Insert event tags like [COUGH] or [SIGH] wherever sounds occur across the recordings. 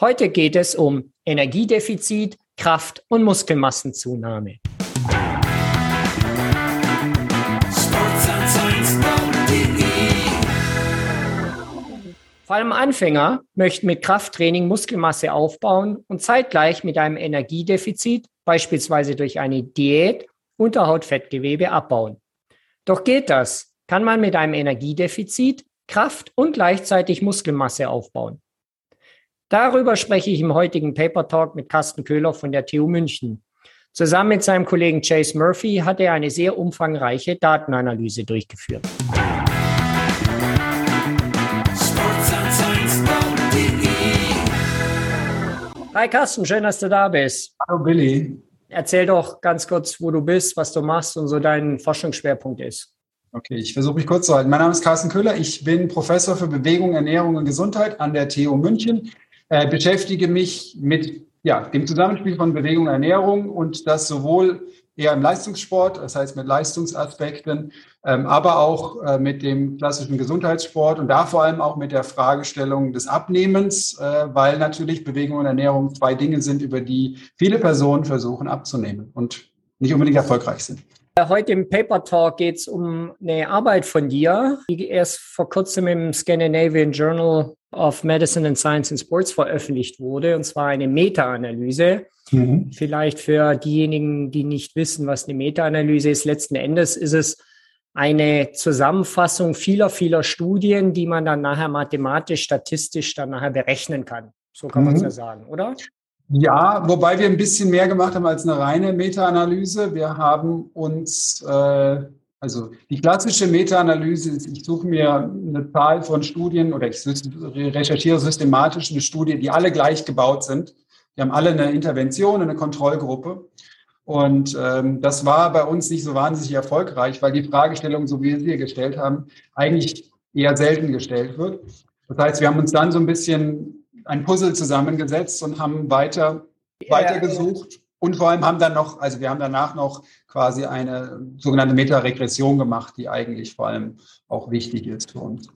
Heute geht es um Energiedefizit, Kraft- und Muskelmassenzunahme. Vor allem Anfänger möchten mit Krafttraining Muskelmasse aufbauen und zeitgleich mit einem Energiedefizit, beispielsweise durch eine Diät, Unterhautfettgewebe abbauen. Doch geht das? Kann man mit einem Energiedefizit Kraft und gleichzeitig Muskelmasse aufbauen? Darüber spreche ich im heutigen Paper Talk mit Carsten Köhler von der TU München. Zusammen mit seinem Kollegen Chase Murphy hat er eine sehr umfangreiche Datenanalyse durchgeführt. Hi Carsten, schön, dass du da bist. Hallo Billy. Erzähl doch ganz kurz, wo du bist, was du machst und so dein Forschungsschwerpunkt ist. Okay, ich versuche mich kurz zu halten. Mein Name ist Carsten Köhler. Ich bin Professor für Bewegung, Ernährung und Gesundheit an der TU München. Äh, beschäftige mich mit ja, dem Zusammenspiel von Bewegung und Ernährung und das sowohl eher im Leistungssport, das heißt mit Leistungsaspekten, ähm, aber auch äh, mit dem klassischen Gesundheitssport und da vor allem auch mit der Fragestellung des Abnehmens, äh, weil natürlich Bewegung und Ernährung zwei Dinge sind, über die viele Personen versuchen abzunehmen und nicht unbedingt erfolgreich sind. Heute im Paper Talk geht es um eine Arbeit von dir, die erst vor kurzem im Scandinavian Journal of Medicine and Science in Sports veröffentlicht wurde, und zwar eine Meta-Analyse. Mhm. Vielleicht für diejenigen, die nicht wissen, was eine Meta-Analyse ist, letzten Endes ist es eine Zusammenfassung vieler, vieler Studien, die man dann nachher mathematisch, statistisch dann nachher berechnen kann. So kann mhm. man es ja sagen, oder? Ja, wobei wir ein bisschen mehr gemacht haben als eine reine Meta-Analyse. Wir haben uns, äh, also die klassische Meta-Analyse ist, ich suche mir eine Zahl von Studien oder ich recherchiere systematisch eine Studie, die alle gleich gebaut sind. Die haben alle eine Intervention, eine Kontrollgruppe. Und ähm, das war bei uns nicht so wahnsinnig erfolgreich, weil die Fragestellung, so wie wir sie gestellt haben, eigentlich eher selten gestellt wird. Das heißt, wir haben uns dann so ein bisschen ein Puzzle zusammengesetzt und haben weiter, weiter gesucht. Und vor allem haben dann noch, also wir haben danach noch quasi eine sogenannte Meta-Regression gemacht, die eigentlich vor allem auch wichtig ist für uns.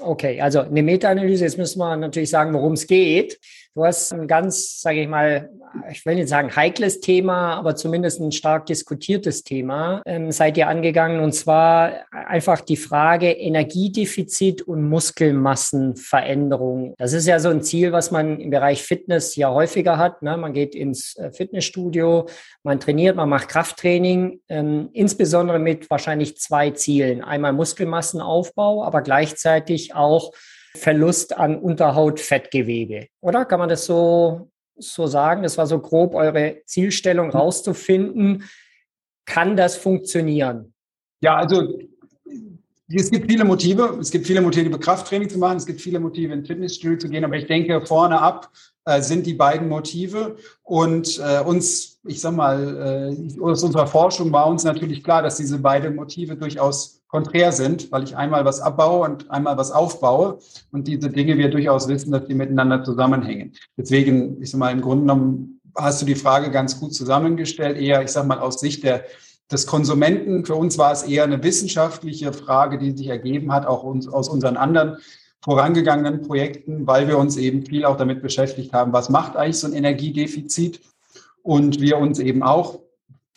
Okay, also eine Meta-Analyse, jetzt müssen wir natürlich sagen, worum es geht. Du hast ein ganz, sage ich mal, ich will nicht sagen heikles Thema, aber zumindest ein stark diskutiertes Thema ähm, seid ihr angegangen und zwar einfach die Frage Energiedefizit und Muskelmassenveränderung. Das ist ja so ein Ziel, was man im Bereich Fitness ja häufiger hat. Ne? Man geht ins äh, Fitnessstudio, man trainiert, man macht Krafttraining, ähm, insbesondere mit wahrscheinlich zwei Zielen. Einmal Muskelmassenaufbau, aber gleichzeitig auch Verlust an Unterhautfettgewebe, oder? Kann man das so, so sagen? Das war so grob eure Zielstellung mhm. rauszufinden. Kann das funktionieren? Ja, also es gibt viele Motive. Es gibt viele Motive, Krafttraining zu machen. Es gibt viele Motive, in Fitnessstudio zu gehen. Aber ich denke, vorne ab äh, sind die beiden Motive. Und äh, uns, ich sag mal, äh, aus unserer Forschung war uns natürlich klar, dass diese beiden Motive durchaus konträr sind, weil ich einmal was abbaue und einmal was aufbaue und diese Dinge wir durchaus wissen, dass die miteinander zusammenhängen. Deswegen, ich sag mal, im Grunde genommen hast du die Frage ganz gut zusammengestellt, eher, ich sag mal, aus Sicht der, des Konsumenten. Für uns war es eher eine wissenschaftliche Frage, die sich ergeben hat, auch uns, aus unseren anderen vorangegangenen Projekten, weil wir uns eben viel auch damit beschäftigt haben, was macht eigentlich so ein Energiedefizit und wir uns eben auch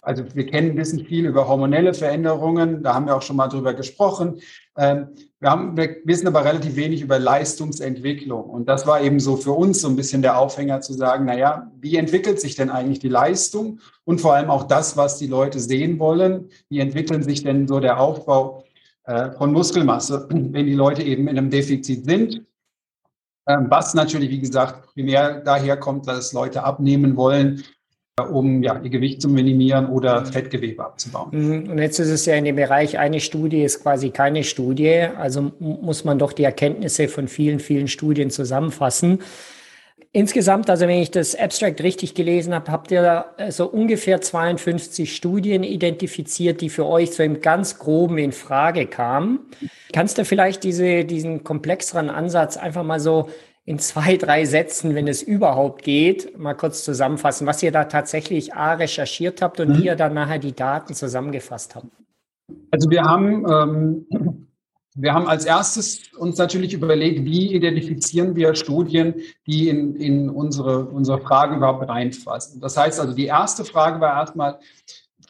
also wir kennen, wissen viel über hormonelle Veränderungen, da haben wir auch schon mal drüber gesprochen. Ähm, wir, haben, wir wissen aber relativ wenig über Leistungsentwicklung. Und das war eben so für uns so ein bisschen der Aufhänger zu sagen, naja, wie entwickelt sich denn eigentlich die Leistung und vor allem auch das, was die Leute sehen wollen? Wie entwickeln sich denn so der Aufbau äh, von Muskelmasse, wenn die Leute eben in einem Defizit sind? Ähm, was natürlich, wie gesagt, primär daher kommt, dass Leute abnehmen wollen um ja, ihr Gewicht zu minimieren oder Fettgewebe abzubauen. Mhm. Und jetzt ist es ja in dem Bereich, eine Studie ist quasi keine Studie, also muss man doch die Erkenntnisse von vielen, vielen Studien zusammenfassen. Insgesamt, also wenn ich das Abstract richtig gelesen habe, habt ihr so ungefähr 52 Studien identifiziert, die für euch so im ganz groben in Frage kamen. Kannst du vielleicht diese, diesen komplexeren Ansatz einfach mal so in zwei, drei Sätzen, wenn es überhaupt geht, mal kurz zusammenfassen, was ihr da tatsächlich A recherchiert habt und mhm. wie ihr dann nachher die Daten zusammengefasst habt. Also wir haben ähm, Wir haben als erstes uns natürlich überlegt, wie identifizieren wir Studien, die in, in unsere, unsere Fragen überhaupt reinfassen. Das heißt also, die erste Frage war erstmal,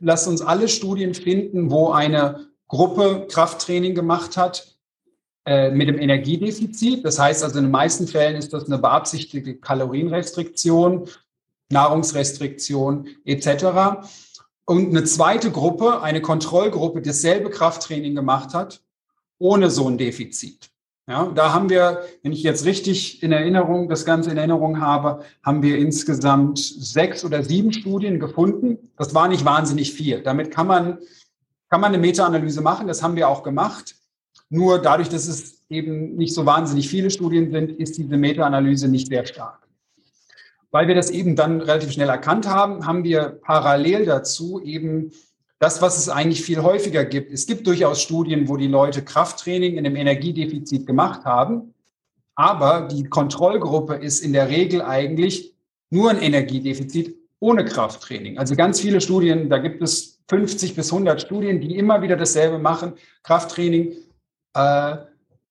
lasst uns alle Studien finden, wo eine Gruppe Krafttraining gemacht hat äh, mit dem Energiedefizit. Das heißt also, in den meisten Fällen ist das eine beabsichtigte Kalorienrestriktion, Nahrungsrestriktion etc. Und eine zweite Gruppe, eine Kontrollgruppe, die dasselbe Krafttraining gemacht hat, ohne so ein Defizit. Ja, da haben wir, wenn ich jetzt richtig in Erinnerung, das Ganze in Erinnerung habe, haben wir insgesamt sechs oder sieben Studien gefunden. Das war nicht wahnsinnig viel. Damit kann man, kann man eine Meta-Analyse machen. Das haben wir auch gemacht. Nur dadurch, dass es eben nicht so wahnsinnig viele Studien sind, ist diese Meta-Analyse nicht sehr stark. Weil wir das eben dann relativ schnell erkannt haben, haben wir parallel dazu eben das, was es eigentlich viel häufiger gibt. Es gibt durchaus Studien, wo die Leute Krafttraining in einem Energiedefizit gemacht haben, aber die Kontrollgruppe ist in der Regel eigentlich nur ein Energiedefizit ohne Krafttraining. Also ganz viele Studien, da gibt es 50 bis 100 Studien, die immer wieder dasselbe machen, Krafttraining. Äh,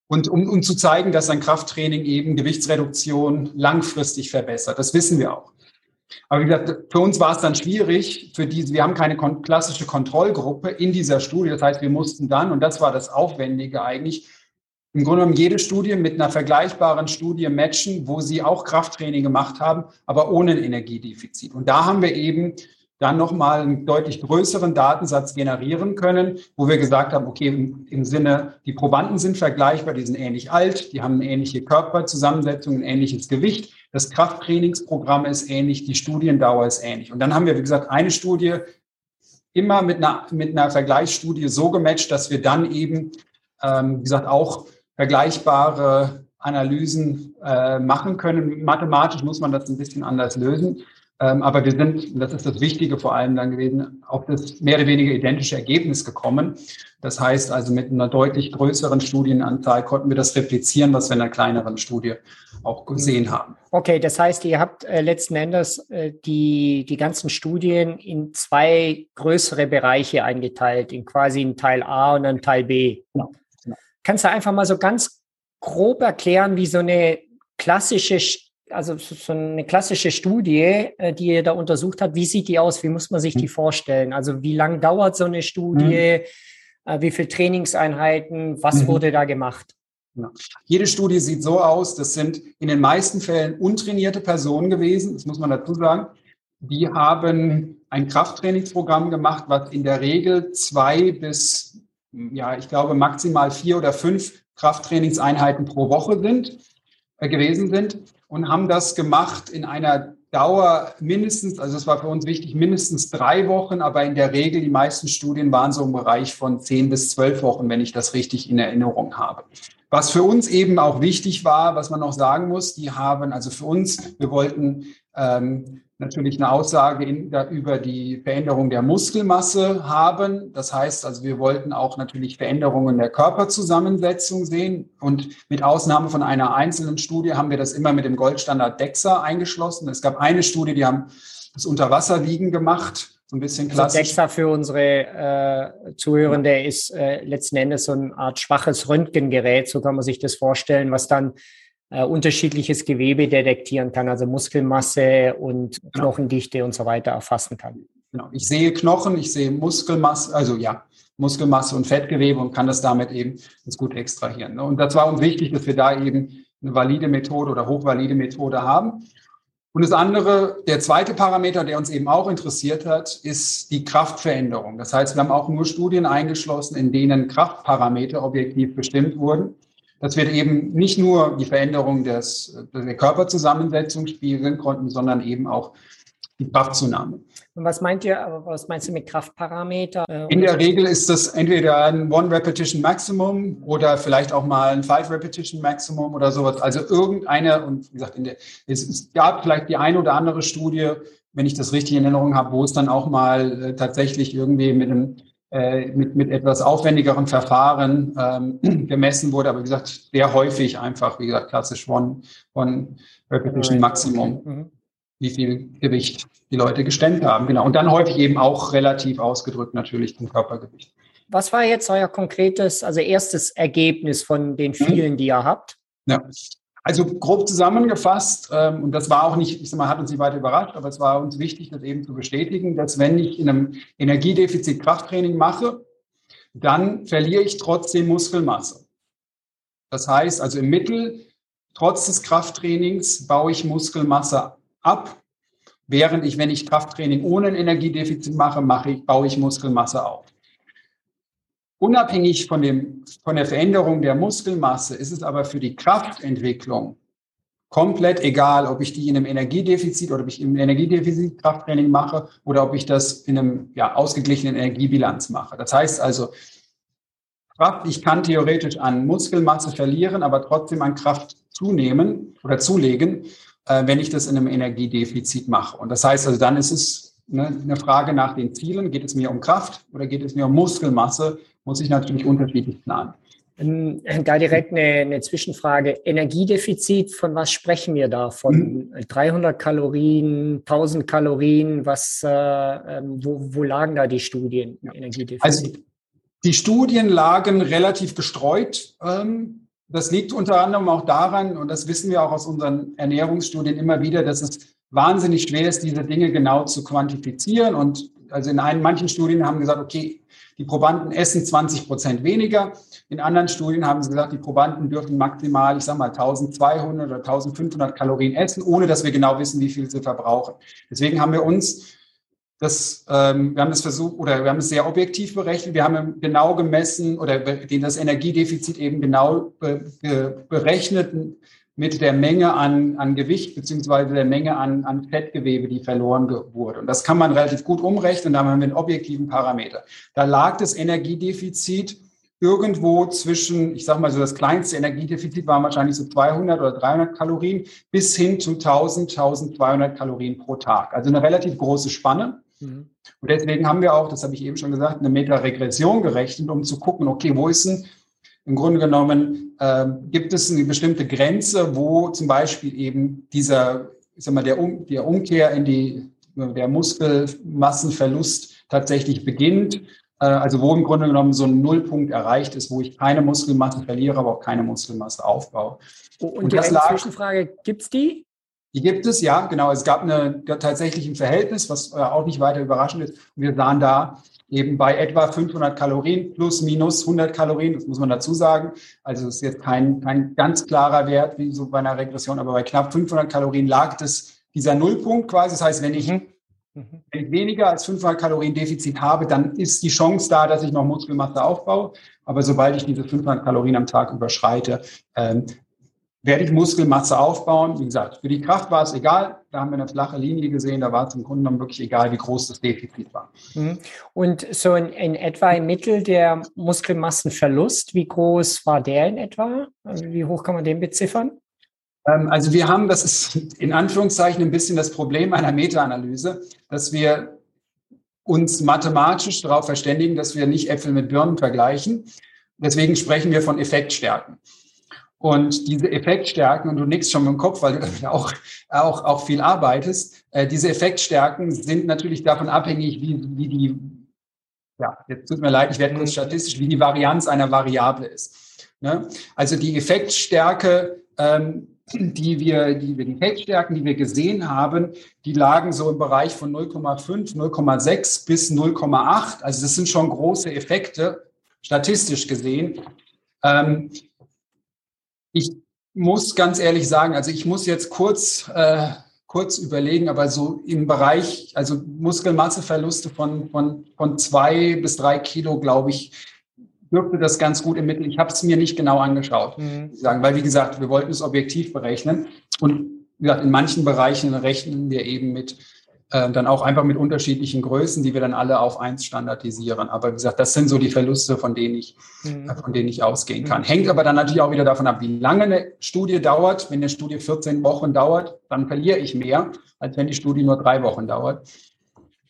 und um, um zu zeigen, dass ein Krafttraining eben Gewichtsreduktion langfristig verbessert. Das wissen wir auch. Aber wie gesagt, für uns war es dann schwierig, für diese, wir haben keine kon klassische Kontrollgruppe in dieser Studie. Das heißt, wir mussten dann, und das war das Aufwendige eigentlich, im Grunde genommen jede Studie mit einer vergleichbaren Studie matchen, wo sie auch Krafttraining gemacht haben, aber ohne ein Energiedefizit. Und da haben wir eben dann nochmal einen deutlich größeren Datensatz generieren können, wo wir gesagt haben, okay, im, Sinne, die Probanden sind vergleichbar, die sind ähnlich alt, die haben eine ähnliche Körperzusammensetzung, ein ähnliches Gewicht. Das Krafttrainingsprogramm ist ähnlich, die Studiendauer ist ähnlich. Und dann haben wir, wie gesagt, eine Studie immer mit einer, mit einer Vergleichsstudie so gematcht, dass wir dann eben, ähm, wie gesagt, auch vergleichbare Analysen äh, machen können. Mathematisch muss man das ein bisschen anders lösen. Ähm, aber wir sind, das ist das Wichtige vor allem dann gewesen, auf das mehr oder weniger identische Ergebnis gekommen. Das heißt also mit einer deutlich größeren Studienanzahl konnten wir das replizieren, was wir in einer kleineren Studie auch gesehen haben. Okay, das heißt, ihr habt äh, letzten Endes äh, die, die ganzen Studien in zwei größere Bereiche eingeteilt, in quasi einen Teil A und einen Teil B. Genau. genau. Kannst du einfach mal so ganz grob erklären, wie so eine klassische also so eine klassische Studie, äh, die ihr da untersucht habt, wie sieht die aus? Wie muss man sich die hm. vorstellen? Also wie lang dauert so eine Studie? Mhm. Wie viele Trainingseinheiten? Was mhm. wurde da gemacht? Ja. Jede Studie sieht so aus, das sind in den meisten Fällen untrainierte Personen gewesen, das muss man dazu sagen. Die haben ein Krafttrainingsprogramm gemacht, was in der Regel zwei bis, ja, ich glaube maximal vier oder fünf Krafttrainingseinheiten pro Woche sind, äh, gewesen sind und haben das gemacht in einer Dauer mindestens, also es war für uns wichtig, mindestens drei Wochen, aber in der Regel die meisten Studien waren so im Bereich von zehn bis zwölf Wochen, wenn ich das richtig in Erinnerung habe. Was für uns eben auch wichtig war, was man noch sagen muss, die haben, also für uns, wir wollten ähm, natürlich eine Aussage in, da, über die Veränderung der Muskelmasse haben. Das heißt also, wir wollten auch natürlich Veränderungen der Körperzusammensetzung sehen. Und mit Ausnahme von einer einzelnen Studie haben wir das immer mit dem Goldstandard DEXA eingeschlossen. Es gab eine Studie, die haben das Unterwasserwiegen gemacht. So ein bisschen also klassisch. Also DEXA für unsere äh, Zuhörende ist äh, letzten Endes so eine Art schwaches Röntgengerät, so kann man sich das vorstellen, was dann äh, unterschiedliches Gewebe detektieren kann, also Muskelmasse und genau. Knochendichte und so weiter erfassen kann. Genau. Ich sehe Knochen, ich sehe Muskelmasse, also ja, Muskelmasse und Fettgewebe und kann das damit eben ganz gut extrahieren. Und das war uns wichtig, dass wir da eben eine valide Methode oder hochvalide Methode haben. Und das andere, der zweite Parameter, der uns eben auch interessiert hat, ist die Kraftveränderung. Das heißt, wir haben auch nur Studien eingeschlossen, in denen Kraftparameter objektiv bestimmt wurden. Das wird eben nicht nur die Veränderung des, der Körperzusammensetzung spiegeln konnten, sondern eben auch die Kraftzunahme. Und was meint ihr, was meinst du mit Kraftparameter? In der Regel ist das entweder ein One Repetition Maximum oder vielleicht auch mal ein Five Repetition Maximum oder sowas. Also irgendeine, und wie gesagt, der, es, es, gab vielleicht die eine oder andere Studie, wenn ich das richtig in Erinnerung habe, wo es dann auch mal äh, tatsächlich irgendwie mit einem äh, mit, mit etwas aufwendigeren Verfahren ähm, [CLEARS THROAT] gemessen wurde, aber wie gesagt, sehr häufig einfach, wie gesagt, klassisch One, One Repetition Maximum, mhm. wie viel Gewicht die Leute gestemmt haben. Genau. Und dann häufig eben auch relativ ausgedrückt natürlich zum Körpergewicht. was war jetzt euer konkretes, also erstes Ergebnis von den mhm. vielen, die ihr habt? Ja, also grob zusammengefasst, ähm, und das war auch nicht, ich sag mal, hat uns nicht weiter überrascht, aber es war uns wichtig, das eben zu bestätigen, dass wenn ich in einem Energiedefizit Krafttraining mache, dann verliere ich trotzdem Muskelmasse. Das heißt also im Mittel, trotz des Krafttrainings baue ich Muskelmasse ab, während ich, wenn ich Krafttraining ohne ein Energiedefizit mache, mache ich, baue ich Muskelmasse auf. Unabhängig von, dem, von der Veränderung der Muskelmasse ist es aber für die Kraftentwicklung komplett egal, ob ich die in einem Energiedefizit oder ob ich im Energiedefizit Krafttraining mache oder ob ich das in einem ja, ausgeglichenen Energiebilanz mache. Das heißt also, Kraft, ich kann theoretisch an Muskelmasse verlieren, aber trotzdem an Kraft zunehmen oder zulegen, äh, wenn ich das in einem Energiedefizit mache. Und das heißt also, dann ist es eine, eine Frage nach den Zielen. Geht es mir um Kraft oder geht es mir um Muskelmasse? Muss ich natürlich unterschiedlich planen. Ähm, da direkt eine, eine, Zwischenfrage. Energiedefizit, von was sprechen wir da? Von mhm. 300 Kalorien, 1000 Kalorien? Was, äh, ähm, wo, wo, lagen da die Studien? Ja. Energiedefizit? Also die Studien lagen relativ gestreut. Ähm, das liegt unter anderem auch daran, und das wissen wir auch aus unseren Ernährungsstudien immer wieder, dass es wahnsinnig schwer ist, diese Dinge genau zu quantifizieren. Und also in einen, manchen Studien haben gesagt, okay, die Probanden essen 20 Prozent weniger. In anderen Studien haben sie gesagt, die Probanden dürfen maximal, ich sage mal, 1200 oder 1500 Kalorien essen, ohne dass wir genau wissen, wie viel sie verbrauchen. Deswegen haben wir uns das, ähm, wir haben das versucht oder wir haben es sehr objektiv berechnet. Wir haben genau gemessen oder das Energiedefizit eben genau be, berechnet mit der Menge an, an Gewicht beziehungsweise der Menge an, an Fettgewebe, die verloren wurde. Und das kann man relativ gut umrechnen, da haben wir einen objektiven Parameter. Da lag das Energiedefizit irgendwo zwischen, ich sage mal so, das kleinste Energiedefizit war wahrscheinlich so 200 oder 300 Kalorien bis hin zu 1000, 1200 Kalorien pro Tag. Also eine relativ große Spanne. Mhm. Und deswegen haben wir auch, das habe ich eben schon gesagt, eine Meta-Regression gerechnet, um zu gucken, okay, wo ist denn im Grunde genommen äh, gibt es eine bestimmte Grenze, wo zum Beispiel eben dieser, ich sag mal, der, um, der Umkehr in die, der Muskelmassenverlust tatsächlich beginnt. Äh, also wo im Grunde genommen so ein Nullpunkt erreicht ist, wo ich keine Muskelmasse verliere, aber auch keine Muskelmasse aufbaue. Oh, und, und die Zwischenfrage, gibt es die? Die gibt es, ja, genau. Es gab eine, tatsächlich ein Verhältnis, was äh, auch nicht weiter überraschend ist. Und wir sahen da, eben bei etwa 500 Kalorien plus minus 100 Kalorien, das muss man dazu sagen. Also es ist jetzt kein, kein ganz klarer Wert wie so bei einer Regression, aber bei knapp 500 Kalorien lag das dieser Nullpunkt quasi. Das heißt, wenn ich, mhm. wenn ich weniger als 500 Kalorien Defizit habe, dann ist die Chance da, dass ich noch Muskelmasse aufbaue. Aber sobald ich diese 500 Kalorien am Tag überschreite, ähm, werde ich Muskelmasse aufbauen. Wie gesagt, für die Kraft war es egal. Da haben wir eine flache Linie gesehen. Da war es im Grunde genommen wirklich egal, wie groß das Defizit war. Mhm. Und so in, in etwa im Mittel der Muskelmassenverlust, wie groß war der in etwa? Also wie hoch kann man den beziffern? Ähm, also wir haben, das ist in Anführungszeichen ein bisschen das Problem einer Meta-Analyse, dass wir uns mathematisch darauf verständigen, dass wir nicht Äpfel mit Birnen vergleichen. Deswegen sprechen wir von Effektstärken. Und diese Effektstärken, und du nickst schon mit dem Kopf, weil du damit [LAUGHS] auch, auch, auch viel arbeitest, äh, diese Effektstärken sind natürlich davon abhängig, wie, wie die, ja, jetzt tut mir leid, ich werde kurz mhm. statistisch, wie die Varianz einer Variable ist. Ne? Also die Effektstärke, ähm, die wir, die wir, die Effektstärken, die wir gesehen haben, die lagen so im Bereich von 0,5, 0,6 bis 0,8. Also das sind schon große Effekte, statistisch gesehen. Ähm, ich muss ganz ehrlich sagen, also ich muss jetzt kurz, äh, kurz überlegen, aber so im Bereich, also Muskelmasseverluste von, von, von zwei bis drei Kilo, glaube ich, dürfte das ganz gut ermitteln. Ich habe es mir nicht genau angeschaut, mhm. sagen, weil wie gesagt, wir wollten es objektiv berechnen. Und wie gesagt, in manchen Bereichen rechnen wir eben mit äh, dann auch einfach mit unterschiedlichen Größen, die wir dann alle auf eins standardisieren. Aber wie gesagt, das sind so die Verluste, von denen ich, mhm. Äh, von denen ich ausgehen kann. Mhm. Hängt aber dann natürlich auch wieder davon ab, wie lange eine Studie dauert. Wenn eine Studie 14 Wochen dauert, dann verliere ich mehr, als wenn die Studie nur drei Wochen dauert.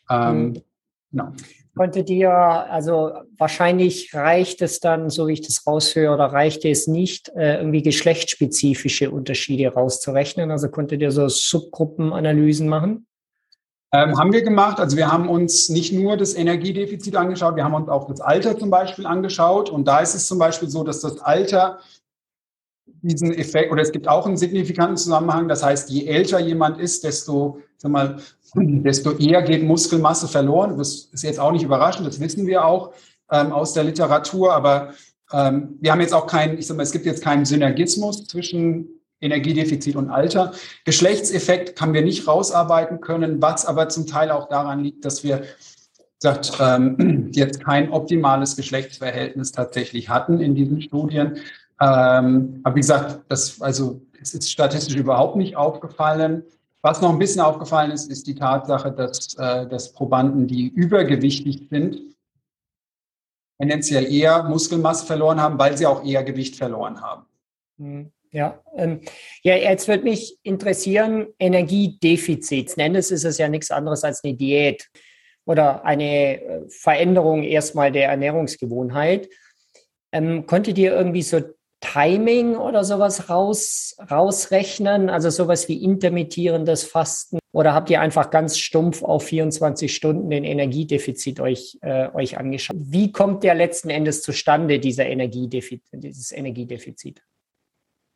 Ähm, mhm. genau. Konntet ihr, also wahrscheinlich reicht es dann, so wie ich das raushöre, oder reichte es nicht, äh, irgendwie geschlechtsspezifische Unterschiede rauszurechnen? Also konntet ihr so Subgruppenanalysen machen? Ähm, haben wir gemacht. Also wir haben uns nicht nur das Energiedefizit angeschaut, wir haben uns auch das Alter zum Beispiel angeschaut. Und da ist es zum Beispiel so, dass das Alter diesen Effekt, oder es gibt auch einen signifikanten Zusammenhang. Das heißt, je älter jemand ist, desto, sag mal, [CLEARS THROAT] desto eher geht Muskelmasse verloren. Das ist jetzt auch nicht überraschend, das wissen wir auch ähm, aus der Literatur. Aber ähm, wir haben jetzt auch keinen, ich sag mal, es gibt jetzt keinen Synergismus zwischen Energiedefizit und Alter. Geschlechtseffekt haben wir nicht rausarbeiten können, was aber zum Teil auch daran liegt, dass wir sagt, ähm, [CLEARS THROAT] jetzt kein optimales Geschlechtsverhältnis tatsächlich hatten in diesen Studien. Ähm, aber wie gesagt, das, also, es ist statistisch überhaupt nicht aufgefallen. Was noch ein bisschen aufgefallen ist, ist die Tatsache, dass, äh, dass Probanden, die übergewichtig sind, tendenziell eher Muskelmasse verloren haben, weil sie auch eher Gewicht verloren haben. Hm, ja, ähm, ja, jetzt würde mich interessieren, Energiedefizit. Nennes ist es ja nichts anderes als eine Diät oder eine äh, Veränderung erstmal der Ernährungsgewohnheit. Ähm, konntet ihr irgendwie so Timing oder sowas raus, rausrechnen? Also sowas wie intermittierendes Fasten? Oder habt ihr einfach ganz stumpf auf 24 Stunden den Energiedefizit euch, äh, euch angeschaut? Wie kommt der letzten Endes zustande, dieser Energiedefizit, dieses Energiedefizit?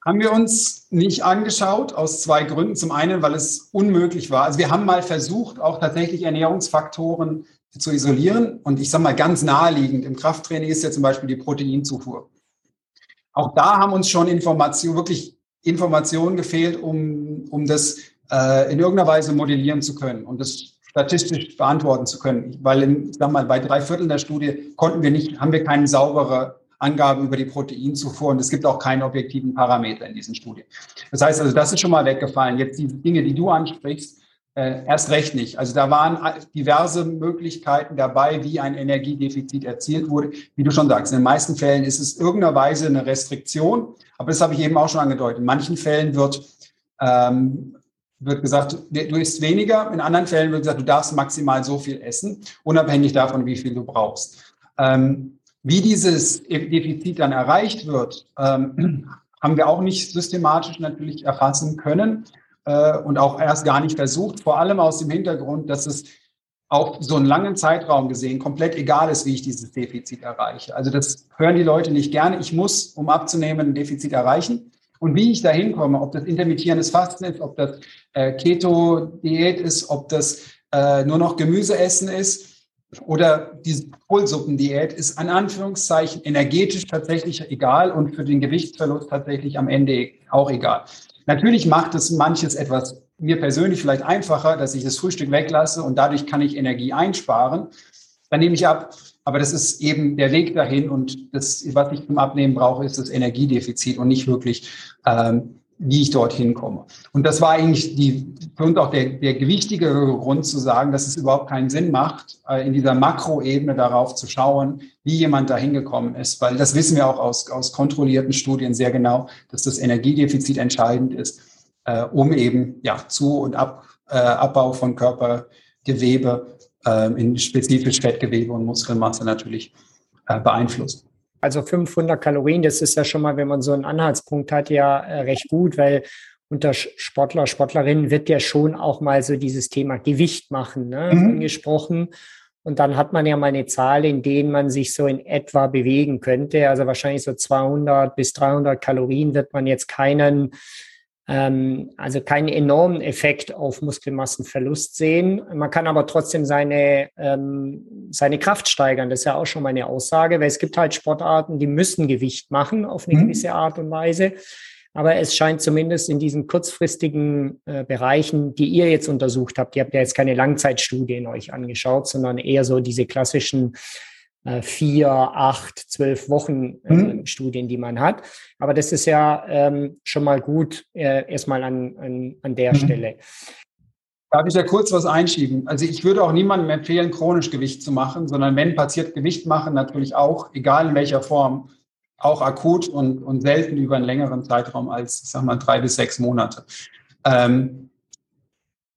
Haben wir uns nicht angeschaut, aus zwei Gründen. Zum einen, weil es unmöglich war. Also wir haben mal versucht, auch tatsächlich Ernährungsfaktoren zu isolieren. Und ich sage mal ganz naheliegend, im Krafttraining ist ja zum Beispiel die Proteinzufuhr. Auch da haben uns schon Informationen, wirklich Informationen gefehlt, um, um das äh, in irgendeiner Weise modellieren zu können und das statistisch beantworten zu können. Weil, in, sag mal, bei drei Vierteln der Studie konnten wir nicht, haben wir keine saubere Angabe über die Proteinzufuhr und es gibt auch keine objektiven Parameter in diesen Studien. Das heißt also, das ist schon mal weggefallen. Jetzt die Dinge, die du ansprichst, äh, erst recht nicht. Also da waren diverse Möglichkeiten dabei, wie ein Energiedefizit erzielt wurde. Wie du schon sagst, in den meisten Fällen ist es irgendeiner Weise eine Restriktion, aber das habe ich eben auch schon angedeutet. In manchen Fällen wird, ähm, wird gesagt, du isst weniger, in anderen Fällen wird gesagt, du darfst maximal so viel essen, unabhängig davon, wie viel du brauchst. Ähm, wie dieses Defizit dann erreicht wird, ähm, [CLEARS THROAT] haben wir auch nicht systematisch natürlich erfassen können äh, und auch erst gar nicht versucht, vor allem aus dem Hintergrund, dass es auf so einen langen Zeitraum gesehen komplett egal ist, wie ich dieses Defizit erreiche. Also das hören die Leute nicht gerne. Ich muss, um abzunehmen, ein Defizit erreichen. Und wie ich da hinkomme, ob das intermittierendes Fasten ist, ob das äh, Keto-Diät ist, ob das äh, nur noch Gemüse essen ist oder die Kohlsuppendiät, ist an Anführungszeichen energetisch tatsächlich egal und für den Gewichtsverlust tatsächlich am Ende auch egal. Natürlich macht es manches etwas mir persönlich vielleicht einfacher, dass ich das Frühstück weglasse und dadurch kann ich Energie einsparen. Dann nehme ich ab. Aber das ist eben der Weg dahin und das, was ich zum Abnehmen brauche, ist das Energiedefizit und nicht wirklich ähm, wie ich dorthin komme. Und das war eigentlich die, uns auch der, der gewichtigere Grund zu sagen, dass es überhaupt keinen Sinn macht, äh, in dieser Makroebene darauf zu schauen, wie jemand da hingekommen ist. Weil das wissen wir auch aus, aus kontrollierten Studien sehr genau, dass das Energiedefizit entscheidend ist, äh, um eben ja, Zu- und Ab, äh, Abbau von Körpergewebe äh, in spezifisch Fettgewebe und Muskelmasse natürlich äh, beeinflusst. Also 500 Kalorien, das ist ja schon mal, wenn man so einen Anhaltspunkt hat, ja äh, recht gut, weil unter Sportler, Sportlerinnen wird ja schon auch mal so dieses Thema Gewicht machen, ne, mhm. angesprochen. Und dann hat man ja mal eine Zahl, in denen man sich so in etwa bewegen könnte. Also wahrscheinlich so 200 bis 300 Kalorien wird man jetzt keinen ähm, also keinen enormen Effekt auf Muskelmassenverlust sehen. Man kann aber trotzdem seine, ähm, seine Kraft steigern. Das ist ja auch schon meine Aussage, weil es gibt halt Sportarten, die müssen Gewicht machen auf eine mhm. gewisse Art und Weise. Aber es scheint zumindest in diesen kurzfristigen äh, Bereichen, die ihr jetzt untersucht habt, ihr habt ja jetzt keine Langzeitstudien euch angeschaut, sondern eher so diese klassischen vier, acht, zwölf Wochen äh, mhm. Studien, die man hat. Aber das ist ja ähm, schon mal gut äh, erstmal an, an, an der mhm. Stelle. Darf ich da kurz was einschieben? Also ich würde auch niemandem empfehlen, chronisch Gewicht zu machen, sondern wenn passiert Gewicht machen, natürlich auch, egal in welcher Form, auch akut und, und selten über einen längeren Zeitraum als, ich sag mal, drei bis sechs Monate. Ähm,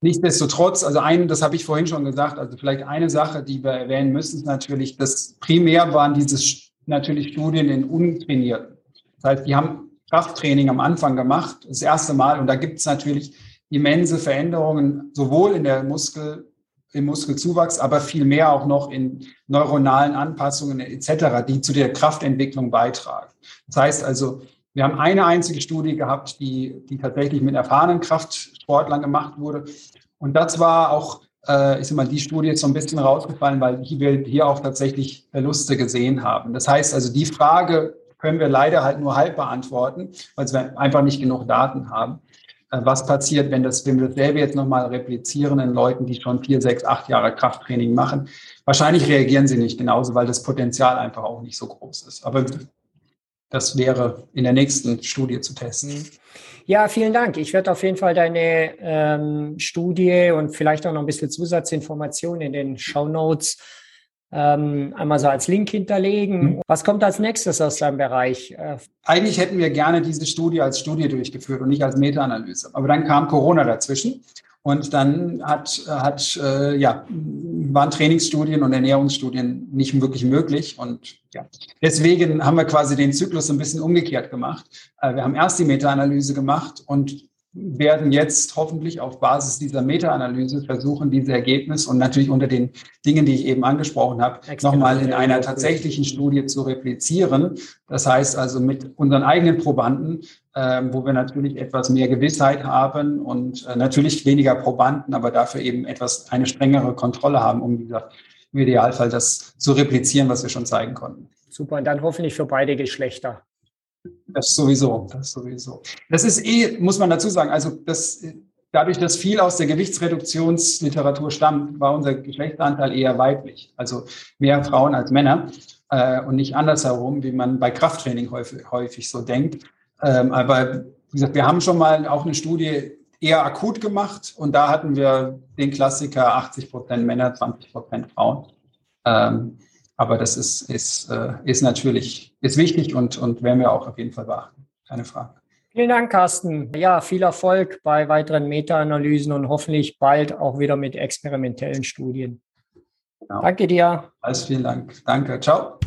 Nichtsdestotrotz, also ein, das habe ich vorhin schon gesagt, also vielleicht eine Sache, die wir erwähnen müssen, ist natürlich, dass primär waren diese natürlich Studien in Untrainierten. Das heißt, die haben Krafttraining am Anfang gemacht, das erste Mal, und da gibt es natürlich immense Veränderungen, sowohl in der Muskel, im Muskelzuwachs, aber viel mehr auch noch in neuronalen Anpassungen etc., die zu der Kraftentwicklung beitragen. Das heißt also, wir haben eine einzige Studie gehabt, die, die tatsächlich mit erfahrenen Kraftsportlern gemacht wurde. Und das war auch, äh, ich sag mal, die Studie ist so ein bisschen rausgefallen, weil wir hier auch tatsächlich Verluste gesehen haben. Das heißt also, die Frage können wir leider halt nur halb beantworten, weil wir einfach nicht genug Daten haben. Äh, was passiert, wenn, das, wenn wir dasselbe jetzt nochmal replizieren in Leuten, die schon vier, sechs, acht Jahre Krafttraining machen? Wahrscheinlich reagieren sie nicht genauso, weil das Potenzial einfach auch nicht so groß ist. Aber das wäre in der nächsten Studie zu testen. Ja, vielen Dank. Ich werde auf jeden Fall deine ähm, Studie und vielleicht auch noch ein bisschen Zusatzinformationen in den Show Notes ähm, einmal so als Link hinterlegen. Mhm. Was kommt als nächstes aus deinem Bereich? Äh, Eigentlich hätten wir gerne diese Studie als Studie durchgeführt und nicht als Meta-Analyse. Aber dann kam Corona dazwischen. Und dann hat, hat äh, ja, waren Trainingsstudien und Ernährungsstudien nicht wirklich möglich. Und ja, deswegen haben wir quasi den Zyklus ein bisschen umgekehrt gemacht. Äh, wir haben erst die Meta-Analyse gemacht und werden jetzt hoffentlich auf Basis dieser Meta-Analyse versuchen, diese Ergebnisse und natürlich unter den Dingen, die ich eben angesprochen habe, nochmal in einer tatsächlichen Studie zu replizieren. Das heißt also mit unseren eigenen Probanden, äh, wo wir natürlich etwas mehr Gewissheit haben und äh, natürlich weniger Probanden, aber dafür eben etwas eine strengere Kontrolle haben, um gesagt, im Idealfall das zu replizieren, was wir schon zeigen konnten. Super, und dann hoffentlich für beide Geschlechter. Das sowieso, das sowieso. Das ist eh, muss man dazu sagen, also das, dadurch, dass viel aus der Gewichtsreduktionsliteratur stammt, war unser Geschlechtsanteil eher weiblich. Also mehr Frauen als Männer äh, und nicht andersherum, wie man bei Krafttraining häufig, häufig so denkt. Ähm, aber wie gesagt, wir haben schon mal auch eine Studie eher akut gemacht und da hatten wir den Klassiker 80 Prozent Männer, 20 Prozent Frauen. Ähm, aber das ist, ist, äh, ist natürlich ist wichtig und, und werden wir auch auf jeden Fall beachten. Keine Frage. Vielen Dank, Carsten. Ja, viel Erfolg bei weiteren Meta-Analysen und hoffentlich bald auch wieder mit experimentellen Studien. Genau. Danke dir. Alles vielen Dank. Danke. Ciao.